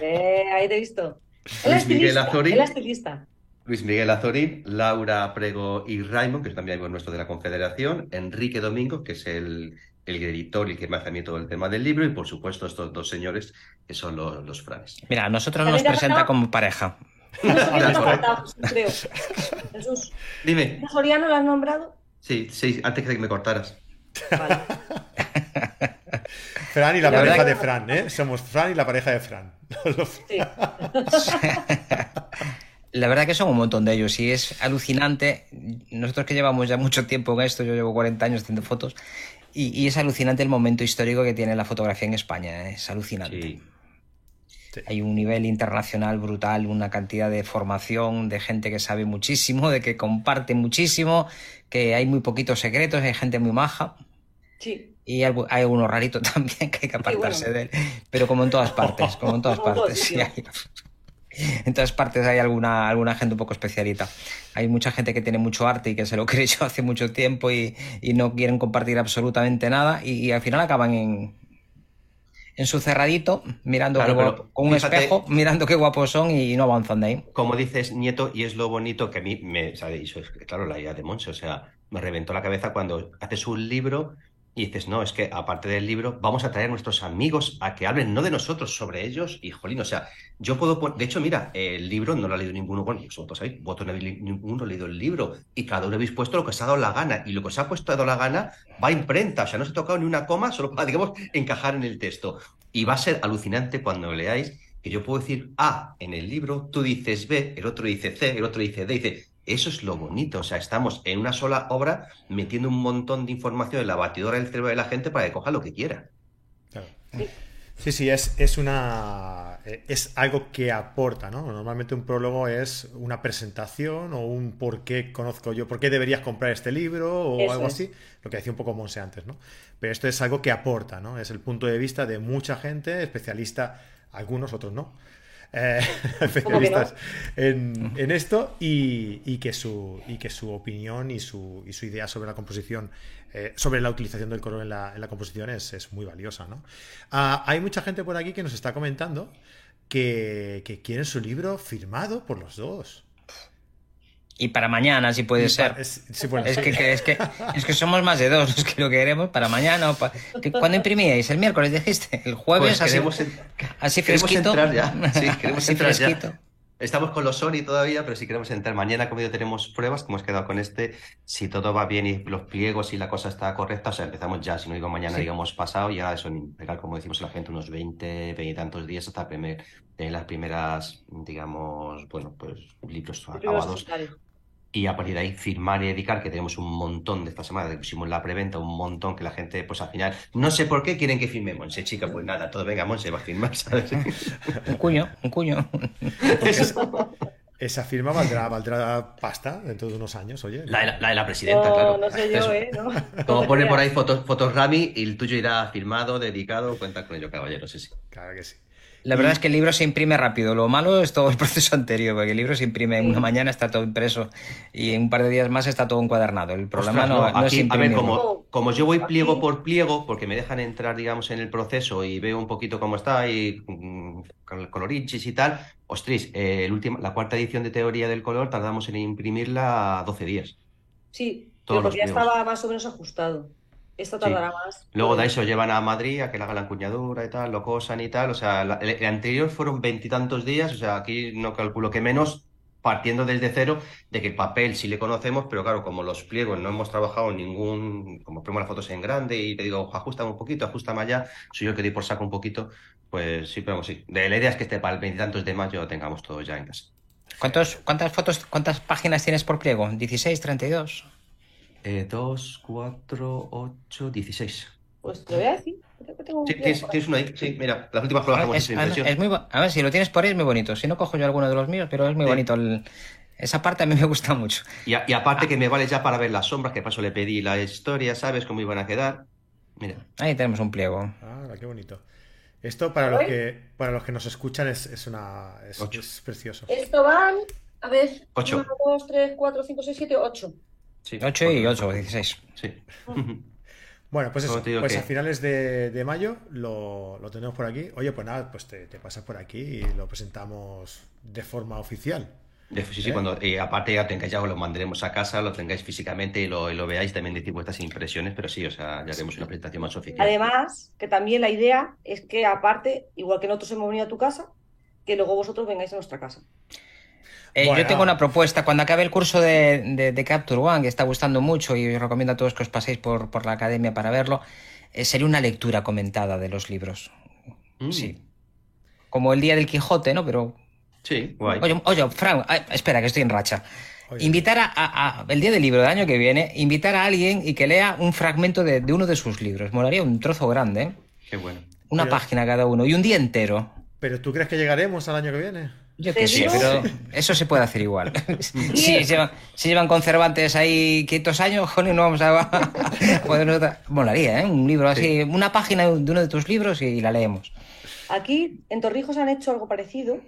Eh, ahí te he visto. El Luis Miguel estilista, Azorín. el estilista. Luis Miguel Azorín, Laura Prego y Raymond, que es también amigo nuestro de la Confederación, Enrique Domingo, que es el, el editor y el que me hace a mí todo el tema del libro, y por supuesto estos dos señores, que son los, los franes. Mira, a nosotros nos presenta como pareja. No sé quién me has Vale. faltado, creo. Jesús. Dime, ¿A Soriano lo has nombrado? sí, sí, antes que me cortaras. Vale. Fran y la, La pareja de Fran, ¿eh? Somos Fran y la pareja de Fran. Sí. La verdad que son un montón de ellos y es alucinante. Nosotros que llevamos ya mucho tiempo en esto, yo llevo 40 años haciendo fotos, y, y es alucinante el momento histórico que tiene la fotografía en España. ¿eh? Es alucinante. Sí. Hay un nivel internacional brutal, una cantidad de formación, de gente que sabe muchísimo, de que comparte muchísimo, que hay muy poquitos secretos, hay gente muy maja. Sí. Y hay, hay algunos raritos también que hay que apartarse de él. Pero como en todas partes, como en todas partes. sí hay- en todas partes hay alguna, alguna gente un poco especialita. Hay mucha gente que tiene mucho arte y que se lo creyó hace mucho tiempo y, y no quieren compartir absolutamente nada y, y al final acaban en, en su cerradito, mirando Claro, guapo- con un fíjate- espejo, mirando qué guapos son y no avanzan de ahí. Como dices, Nieto, y es lo bonito que a mí me, o sea, eso es, claro, la idea de Monse, o sea, me reventó la cabeza cuando haces un libro y dices, no, es que aparte del libro, vamos a traer a nuestros amigos a que hablen no de nosotros, sobre ellos, y jolín, o sea, yo puedo poner, de hecho, mira, el libro no lo ha leído ninguno, bueno, vosotros sabéis, vosotros no habéis ninguno leído el libro, y cada uno habéis puesto lo que os ha dado la gana, y lo que os ha puesto dado la gana va a imprenta, o sea, no se ha tocado ni una coma, solo para, digamos, encajar en el texto. Y va a ser alucinante cuando leáis, que yo puedo decir A en el libro, tú dices B, el otro dice C, el otro dice D, dice, eso es lo bonito, o sea, estamos en una sola obra metiendo un montón de información en la batidora del cerebro de la gente para que coja lo que quiera. Claro. Sí. Sí, es, es una. Es algo que aporta, ¿no? Normalmente un prólogo es una presentación o un por qué conozco yo, por qué deberías comprar este libro o Eso algo es. así, lo que decía un poco Monse antes, ¿no? Pero esto es algo que aporta, ¿no? Es el punto de vista de mucha gente, especialista, algunos, otros no. Eh, especialistas en, en, esto y, y, que su, y que su opinión y su, y su idea sobre la composición, eh, sobre la utilización del color en la, en la composición es, es, muy valiosa. ¿no? Ah, hay mucha gente por aquí que nos está comentando que, que quieren su libro firmado por los dos. Y para mañana, si puede ser. Es, sí, bueno, es, sí. que, es, que, es que somos más de dos los que lo queremos para mañana. O para... ¿Cuándo imprimíais? ¿El miércoles dijiste? ¿El jueves? Pues queremos así, en... así queremos fresquito. entrar ya. Sí, queremos así entrar fresquito. ya. Estamos con los Sony todavía, pero si queremos entrar mañana, como ya tenemos pruebas, que hemos quedado con este, si todo va bien y los pliegos y la cosa está correcta, o sea, empezamos ya, si no digo mañana, sí. digamos pasado, ya eso, pegar, como decimos la gente, unos 20, 20 y tantos días hasta primer, tener las primeras, digamos, bueno, pues libros acabados. Y a partir de ahí firmar y dedicar, que tenemos un montón de esta semana, que pusimos la preventa, un montón que la gente, pues al final, no sé por qué quieren que firme Monse, chica, pues nada, todo venga, Monse va a firmar, ¿sabes? un cuño, un cuño. Esa, esa firma valdrá, valdrá pasta dentro de unos años, oye. La, la, la de la presidenta, no, claro. No sé yo, ¿eh? ¿no? Como pone por ahí fotos, fotos Rami y el tuyo irá firmado, dedicado, cuenta con ello, caballero, sí, sí. Claro que sí. La verdad es que el libro se imprime rápido. Lo malo es todo el proceso anterior, porque el libro se imprime en una mañana, está todo impreso y en un par de días más está todo encuadernado. El problema Ostras, no, no, no aquí, es imprimir. A ver, como, como, yo voy pliego por pliego, porque me dejan entrar, digamos, en el proceso y veo un poquito cómo está y mm, con el colorichis y tal, ostras, eh, el último, la cuarta edición de teoría del color tardamos en imprimirla 12 días. Sí, pero porque ya estaba más o menos ajustado. Esto tardará sí. más. Luego de ahí se lo llevan a Madrid a que le haga la empuñadura y tal, lo cosan y tal. O sea, la, el, el, anterior fueron veintitantos días, o sea, aquí no calculo que menos, partiendo desde cero, de que el papel sí le conocemos, pero claro, como los pliegos no hemos trabajado en ningún, como ponemos las fotos en grande y te digo, ajustame un poquito, ajustame allá, soy yo el que doy por saco un poquito, pues sí, pero sí. De la idea es que este para el veintitantos de mayo tengamos todo ya en casa. ¿Cuántos, ¿Cuántas fotos, cuántas páginas tienes por pliego? ¿16, 32? Eh, 2, 4, 8, 16. Pues te voy a decir. Creo que tengo un sí, tienes, tienes, uno ahí. Sí, mira, las últimas pruebas es, es, es muy, A ver, si lo tienes por ahí es muy bonito. Si no, cojo yo alguno de los míos, pero es muy sí. bonito. El, esa parte a mí me gusta mucho. Y, a, y aparte ah. que me vale ya para ver las sombras, que paso le pedí la historia, ¿sabes cómo iban a quedar? Mira. Ahí tenemos un pliego. Ah, qué bonito. Esto para los que para los que nos escuchan es, es una es, es, precioso. Esto van, a ver, 8. 1, 2, 3, 4, 5, 6, 7, 8. Sí, 8 y 8, 16. Sí. Bueno, pues eso, pues que... a finales de, de mayo lo, lo, tenemos por aquí. Oye, pues nada, pues te, te, pasas por aquí y lo presentamos de forma oficial. De, sí, sí, ¿Eh? cuando y aparte ya tengáis ya lo mandaremos a casa, lo tengáis físicamente y lo, y lo veáis, también decir vuestras impresiones, pero sí, o sea, ya haremos una presentación más oficial. Además, que también la idea es que aparte, igual que nosotros hemos venido a tu casa, que luego vosotros vengáis a nuestra casa. Eh, bueno. Yo tengo una propuesta. Cuando acabe el curso de, de, de, Capture One, que está gustando mucho y os recomiendo a todos que os paséis por, por la academia para verlo, eh, sería una lectura comentada de los libros. Mm. Sí. Como el día del Quijote, ¿no? Pero. Sí, guay. Oye, oye Frank, espera, que estoy en racha. Oye. Invitar a, a, a, el día del libro del año que viene, invitar a alguien y que lea un fragmento de, de uno de sus libros. Molaría un trozo grande. ¿eh? Qué bueno. Una página cada uno y un día entero. ¿Pero tú crees que llegaremos al año que viene? Yo que sí, pero eso se puede hacer igual. Si sí, llevan, si llevan conservantes ahí 500 años, joder, no vamos a... Poder... Molaría, ¿eh? Un libro así, sí. una página de uno de tus libros y la leemos. Aquí en Torrijos han hecho algo parecido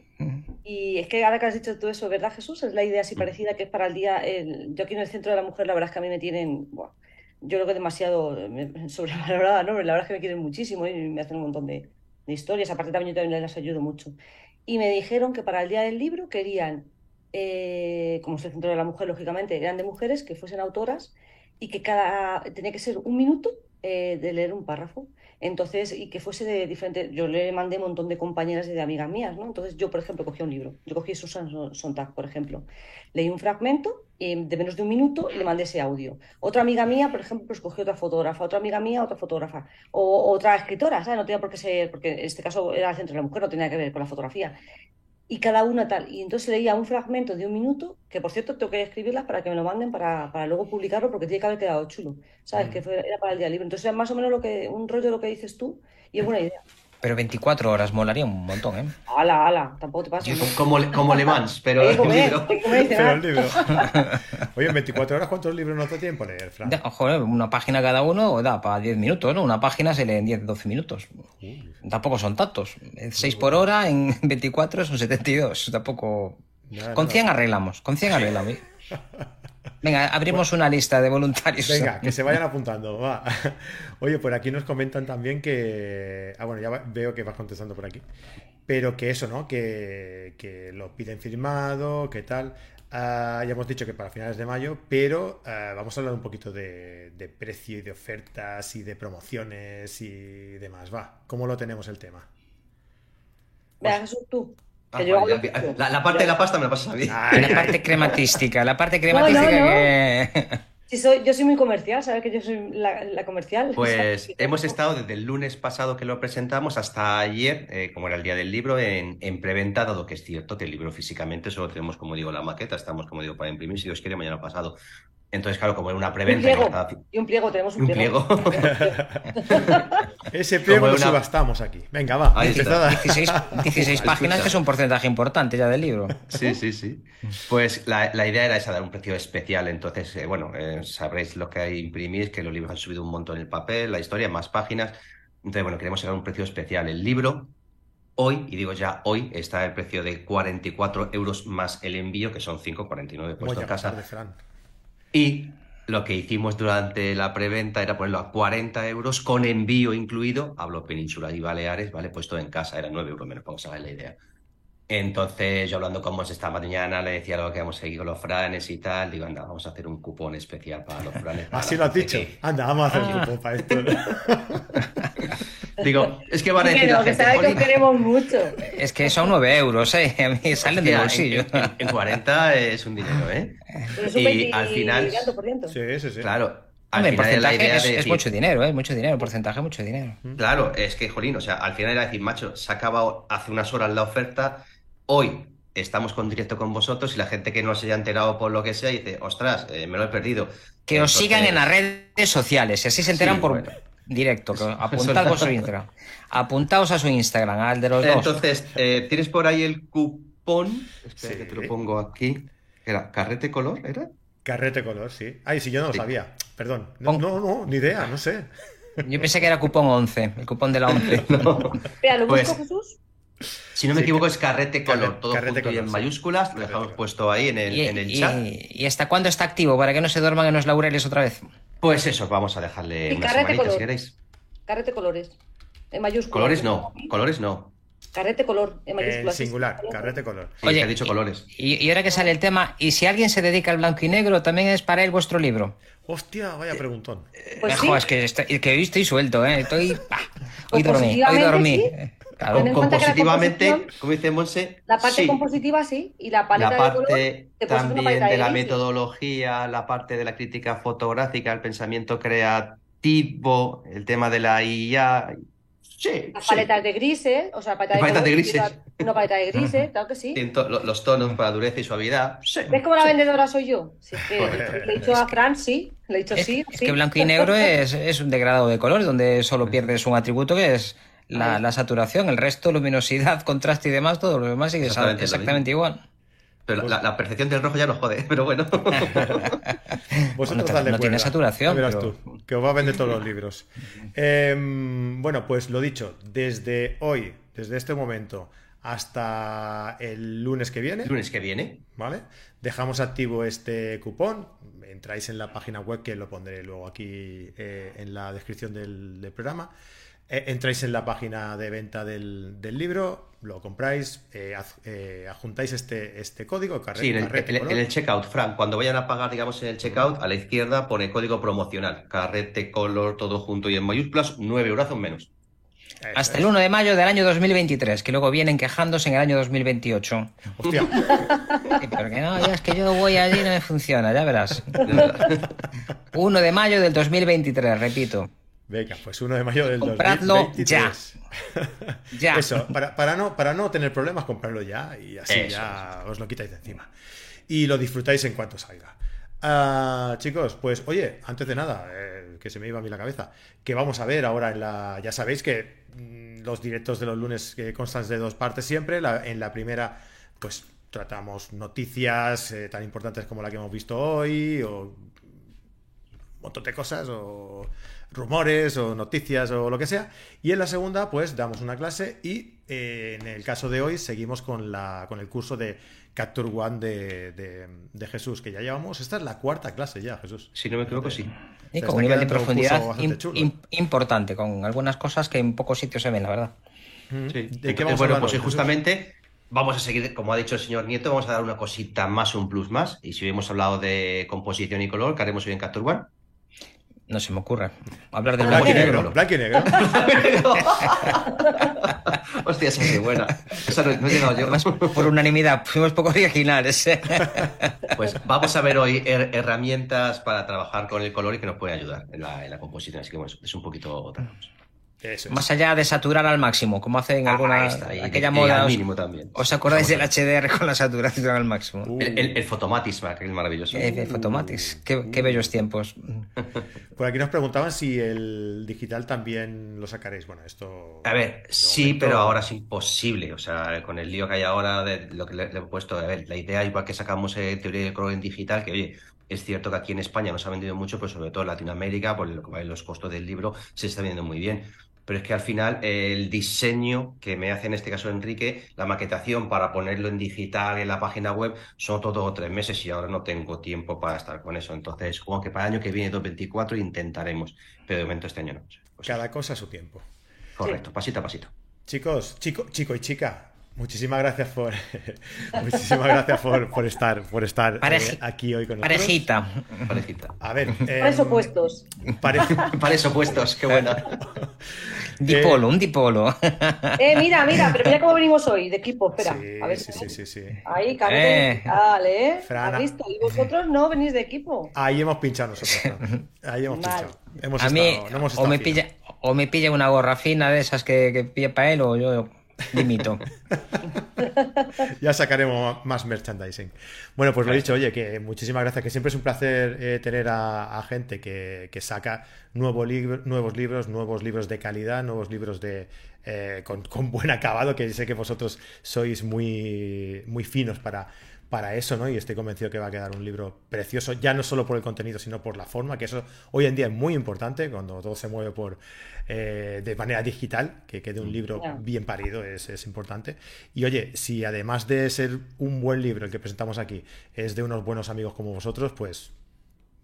y es que ahora que has dicho todo eso, ¿verdad Jesús? Es la idea así parecida que es para el día... El... Yo aquí en el Centro de la Mujer la verdad es que a mí me tienen... Buah, yo creo que demasiado sobrevalorada, ¿no? La verdad es que me quieren muchísimo y me hacen un montón de, de historias. Aparte también yo también les ayudo mucho y me dijeron que para el Día del Libro querían, eh, como es el centro de la mujer, lógicamente, eran de mujeres que fuesen autoras y que cada tenía que ser un minuto eh, de leer un párrafo. Entonces, y que fuese de diferente. Yo le mandé un montón de compañeras y de amigas mías, ¿no? Entonces, yo, por ejemplo, cogí un libro. Yo cogí Susan Sontag, por ejemplo. Leí un fragmento eh, de menos de un minuto y le mandé ese audio. Otra amiga mía, por ejemplo, pues cogió otra fotógrafa. Otra amiga mía, otra fotógrafa. O otra escritora, ¿sabes? No tenía por qué ser. Porque en este caso era el centro de la mujer, no tenía que ver con la fotografía y cada una tal. Y entonces leía un fragmento de un minuto, que por cierto tengo que escribirlas para que me lo manden para, para luego publicarlo, porque tiene que haber quedado chulo, ¿sabes? Mm. Que fue, era para el día libre. Entonces era más o menos lo que, un rollo de lo que dices tú, y es buena idea. Pero 24 horas molaría un montón, ¿eh? Ala, ala, tampoco te pasa. Como, como Le Mans, pero el libro. Pero el libro. Oye, en 24 horas, ¿cuántos libros no te tiempo leer, Fran? Joder, una página cada uno da para 10 minutos, ¿no? Una página se lee en 10, 12 minutos. tampoco son tantos. 6 por hora en 24 son 72. Tampoco. Nada, Con nada. 100 arreglamos. Con 100 arreglamos. Venga, abrimos una lista de voluntarios. Venga, que se vayan apuntando. Va. Oye, por aquí nos comentan también que. Ah, bueno, ya va- veo que vas contestando por aquí. Pero que eso, ¿no? Que, que lo piden firmado, que tal. Ah, ya hemos dicho que para finales de mayo, pero ah, vamos a hablar un poquito de, de precio y de ofertas y de promociones y demás. Va, ¿cómo lo tenemos el tema? Venga, Jesús, tú. Ah, yo vale, la, la parte de la pasta me la pasas a mí. Ay, La parte crematística, la parte crematística no. que. Sí, soy, yo soy muy comercial, ¿sabes que yo soy la, la comercial? Pues ¿Sabes? hemos estado desde el lunes pasado que lo presentamos hasta ayer, eh, como era el día del libro, en, en preventa, dado que es cierto que el libro físicamente solo tenemos, como digo, la maqueta, estamos, como digo, para imprimir, si Dios quiere, mañana pasado. Entonces, claro, como era una Un preventa, pliego. estaba- Y un pliego, tenemos un, un pliego. Ese pliego lo una- subastamos aquí. Venga, va. Ahí está. empezad a- 16, 16 páginas, que es un porcentaje importante ya del libro. Sí, sí, sí. Pues la, la idea era esa, dar un precio especial. Entonces, eh, bueno, eh, sabréis lo que hay imprimir, que los libros han subido un montón el papel, la historia, más páginas. Entonces, bueno, queremos dar un precio especial. El libro, hoy, y digo ya hoy, está el precio de 44 euros más el envío, que son 5,49 Voy puesto a en casa. pasar de Fran. Y lo que hicimos durante la preventa era ponerlo a 40 euros con envío incluido. Hablo Península y Baleares, ¿vale? Puesto en casa, era 9 euros menos, vamos a ver la idea. Entonces, yo hablando con Mons esta mañana, le decía lo que vamos a seguir con los franes y tal. Digo, anda, vamos a hacer un cupón especial para los franes. para Así lo has dicho. Anda, vamos a hacer Ah. un grupo para esto. Digo, es que van a Que decir que gente, sabes que os "Jolín, queremos mucho. Es que son 9 euros, ¿eh? A mí salen del en- bolsillo. En, en 40 es un dinero, ¿eh? Pero es un Y 20 al final-. Sí, sí, sí. Claro. Al Hombre, final era la porcentaje idea es, de es mucho dinero, ¿eh? Mucho dinero, porcentaje, mucho dinero. Claro, es que, jolín, o sea, al final era decir, macho, se ha acabado hace unas horas la oferta, hoy estamos con directo con vosotros y la gente que no se haya enterado por lo que sea dice, ostras, eh, me lo he perdido. Que os Entonces, sigan en las redes sociales y así se enteran Sí, por bueno. Directo. que apuntad eso- vuestro Instagram. Apuntaos a su Instagram, al de los dos. Entonces, eh, ¿tienes por ahí el cupón? Espera Sí. que te lo pongo aquí. ¿Era carrete color? ¿Era? Carrete color, sí. Ay, sí, yo no lo Sí. sabía. Perdón. No, no, no, ni idea, no sé. Yo pensé que era cupón 11, el cupón de la 11. No. Espera, ¿lo Pues- busco, Jesús? Si no me Sí, equivoco, es carrete color, todo carrete junto y en sí. mayúsculas. Lo dejamos puesto ahí en el, Y, en el y- chat. ¿Y hasta cuándo está activo? Para que no se duerman en los laureles otra vez. Pues eso, vamos a dejarle Y una semanita color. si queréis. Carrete colores. En mayúsculas. Colores no, colores no. Carrete color. En mayúsculas. sí, singular, sí. carrete color. Sí, Oye, he dicho y- colores. Y, y ahora que sale el tema, ¿y si alguien se dedica al blanco y negro, también es para él vuestro libro? Hostia, vaya preguntón. Pues Eh, sí. jo, es que, estoy, que hoy estoy suelto, ¿eh? Estoy... ah, hoy Pues dormí, hoy dormí. sí. Claro. Ten en cuenta que la Compositivamente, como dice Monse, La parte sí. compositiva sí. Y la paleta La de color. parte te hacer una también paleta de la metodología, la parte de la crítica fotográfica, el pensamiento creativo, el tema de la IA. Sí, Las sí. paletas de grises, o sea, paleta de, Paletas de color, grises. Una paleta de grises, claro que sí. Los tonos para dureza y suavidad. Sí. ¿Ves cómo la vendedora soy yo? Sí, es que le he dicho a Fran, sí. Le he dicho Es, sí. es sí. que blanco y negro es, es un degradado de color, donde solo pierdes un atributo que es la, saturación, el resto, luminosidad, contraste y demás, todo lo demás sigue Exactamente exactamente, lo igual. Pero la, la percepción del rojo ya nos jode, pero bueno. Vosotros dadle no tiene saturación, verás pero- tú, que os va a vender todos los libros. Em, bueno, pues lo dicho, desde hoy, desde este momento hasta el lunes que viene, El lunes que viene. ¿vale? Dejamos activo este cupón. Entráis en la página web que lo pondré luego aquí eh, en la descripción del, del programa. Eh, entráis en la página de venta del, del libro, lo compráis, eh, ad- eh, adjuntáis este, este código, carre- Sí, en el, carrete en- color. en el checkout, Frank, cuando vayan a pagar, digamos, en el checkout, a la izquierda pone código promocional. Carrete, color, todo junto y en mayúsculas, 9 euros menos. Eso Hasta es. el 1 de mayo del año 2023, que luego vienen quejándose en el año 2028. Hostia, Sí, pero que no, ya es que yo voy allí y no me funciona, ya verás. 1 de mayo del 2023, repito. venga, pues 1 de mayo del Compradlo 2023. Ya. Eso, para, para no, para no tener problemas, comprarlo ya y así Eso, ya os lo quitáis de encima. Y lo disfrutáis en cuanto salga. Ah, chicos, pues oye, antes de nada, eh, que se me iba a mí la cabeza, que vamos a ver ahora en la... Ya sabéis que mm, los directos de los lunes que constan de dos partes siempre. la- en la primera, pues tratamos noticias eh, tan importantes como la que hemos visto hoy o un montón de cosas o rumores o noticias o lo que sea. Y en la segunda, pues damos una clase y eh, en el caso de hoy seguimos con, la, con el curso de Capture One de, de, de Jesús, que ya llevamos. Esta es la cuarta clase ya, Jesús. Si no me equivoco, sí. Y con un nivel de profundidad importante, con algunas cosas que en pocos sitios se ven, la verdad. Sí. ¿De qué vamos a bueno, hablar pues hoy justamente vamos a seguir, como ha dicho el señor Nieto, vamos a dar una cosita más, un plus más. Y si hoy hemos hablado de composición y color, que haremos hoy en Capture One. No se me ocurre. Hablar de Blanco y negro, negro. blanco y negro. Hostia, esa es buena. Esa no, no he llegado yo. Además, por unanimidad, fuimos poco originales. ¿eh? Pues vamos a ver hoy her- herramientas para trabajar con el color y que nos pueden ayudar en la, en la composición. Así que bueno, es un poquito otra cosa. Eso es. Más allá de saturar al máximo, como hacen Ah, alguna ahí está, y- aquella y moda. al ¿os- mínimo también. ¿Os acordáis del HDR con la saturación al máximo? Uh, El, el, el Photomatis, aquel maravilloso. Eh, de Photomatis. Qué, qué bellos tiempos. Por aquí nos preguntaban si el digital también lo sacaréis. Bueno, esto. A ver, sí, momento- pero ahora es imposible. O sea, con el lío que hay ahora, de lo que le, le he puesto, a ver, la idea, igual que sacamos eh, teoría de color en digital, que oye, es cierto que aquí en España no se ha vendido mucho, pero sobre todo en Latinoamérica, por lo que los costos del libro, se está vendiendo muy bien. Pero es que al final el diseño que me hace en este caso Enrique, la maquetación para ponerlo en digital en la página web, son todo tres meses y ahora no tengo tiempo para estar con eso. Entonces, como que para el año que viene, 2024, intentaremos, pero de momento este año no. Pues, Cada cosa a su tiempo. correcto, pasito a pasito. Chicos, chico, chico y chica, muchísimas gracias por muchísimas gracias por, por estar por estar Pareji- eh, aquí hoy con nosotros. Parejita. Parejita. A ver, eh, Para eso puestos. pare- Para eso puestos, qué buena. Dipolo, un dipolo. Eh, mira, mira, pero mira cómo venimos hoy, de equipo, espera. Sí, a ver, sí, sí, sí, sí. Ahí, Carete. Eh. Dale, ¿eh? Frana. ¿Has visto? Y vosotros no venís de equipo. Ahí hemos pinchado nosotros. Fran. Ahí hemos Vale. pinchado. Hemos A mí, estado- no hemos o me, pilla, o me pilla una gorra fina de esas que, que pilla para él, o yo limito. Ya sacaremos más merchandising. Bueno, pues lo he dicho, oye, que muchísimas gracias, que siempre es un placer eh, tener a, a gente que, que saca nuevo libro- nuevos libros, nuevos libros de calidad, nuevos libros de eh, con, con buen acabado, que sé que vosotros sois muy, muy finos para, para eso, ¿no? Y estoy convencido que va a quedar un libro precioso, ya no solo por el contenido, sino por la forma, que eso hoy en día es muy importante, cuando todo se mueve por eh, de manera digital, que quede un libro Ya. bien parido es, es importante. Y oye, si además de ser un buen libro el que presentamos aquí, es de unos buenos amigos como vosotros, pues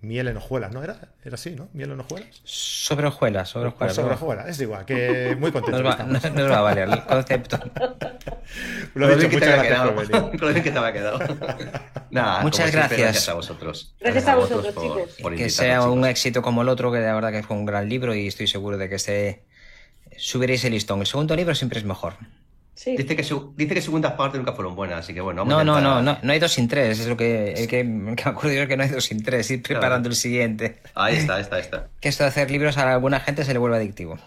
miel en hojuelas, ¿no? ¿Era, era así, ¿no? Miel en hojuelas. Sobre hojuelas, sobre Pues hojuelas. sobre hojuelas, es igual, que muy contento. Nos va, nos va a valer el concepto. Lo he dicho, bien que te muchas había gracias por quedado. venir. Lo bien que te había quedado. Nada, Muchas gracias. Gracias a vosotros. Gracias a vosotros, por- chicos. por que sea un éxito como el otro, que de verdad que fue un gran libro y estoy seguro de que este subiréis el listón. El segundo libro siempre es mejor. Sí. Dice que, su- dice que segundas partes nunca fueron buenas, así que bueno. vamos No, a no, intentar- no, no, no hay dos sin tres. Es lo que, el que, el que me acuerdo yo es que no hay dos sin tres. Ir preparando el siguiente. Ahí está, ahí está, ahí está. Que esto de hacer libros a alguna gente se le vuelve adictivo.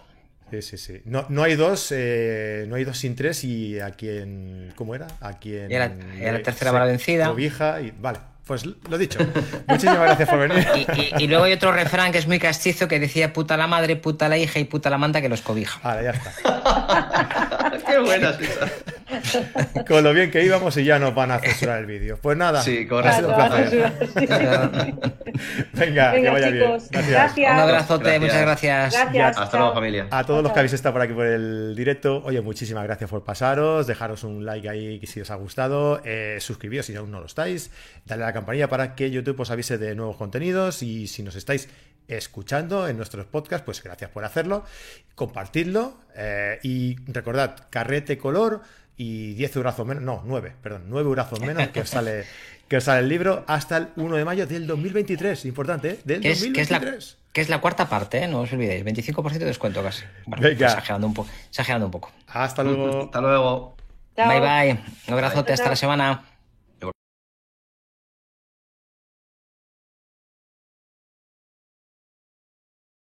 Sí, sí, sí. No, no hay dos, eh, no hay dos sin tres y a quien, ¿cómo era? A quien Y a la- y a la tercera se va la vencida. cobija y vale, pues lo dicho. Muchísimas gracias por venir. Y, y- y luego hay otro refrán que es muy castizo que decía puta la madre, puta la hija y puta la manta que los cobija. Ahora ya está. Qué buenas. Con lo bien que íbamos y ya nos van a censurar el vídeo. Pues nada, Sí, ha correcto. sido un placer. Venga, que Venga, vaya bien. chicos. Gracias. Gracias. Un abrazote, Gracias. muchas gracias. Gracias. Hasta chao. luego, familia. A todos los que habéis estado por aquí por el directo, oye, muchísimas gracias por pasaros, dejaros un like ahí si os ha gustado, eh, suscribíos si aún no lo estáis, dale a la campanilla para que YouTube os avise de nuevos contenidos y si nos estáis escuchando en nuestros podcasts, pues gracias por hacerlo, compartidlo eh, y recordad, carrete color y 10 euros menos, no, 9, perdón, 9 euros menos que os sale que os sale el libro hasta el 1 de mayo del 2023, importante, ¿eh? Del Que es, que, es la, 2023. que es la cuarta parte, ¿eh? no os olvidéis. 25% de descuento casi. Bueno, Venga. exagerando un, po- exagerando un poco. Hasta luego. Hasta luego. Chao. Bye bye. Un abrazote, hasta la semana.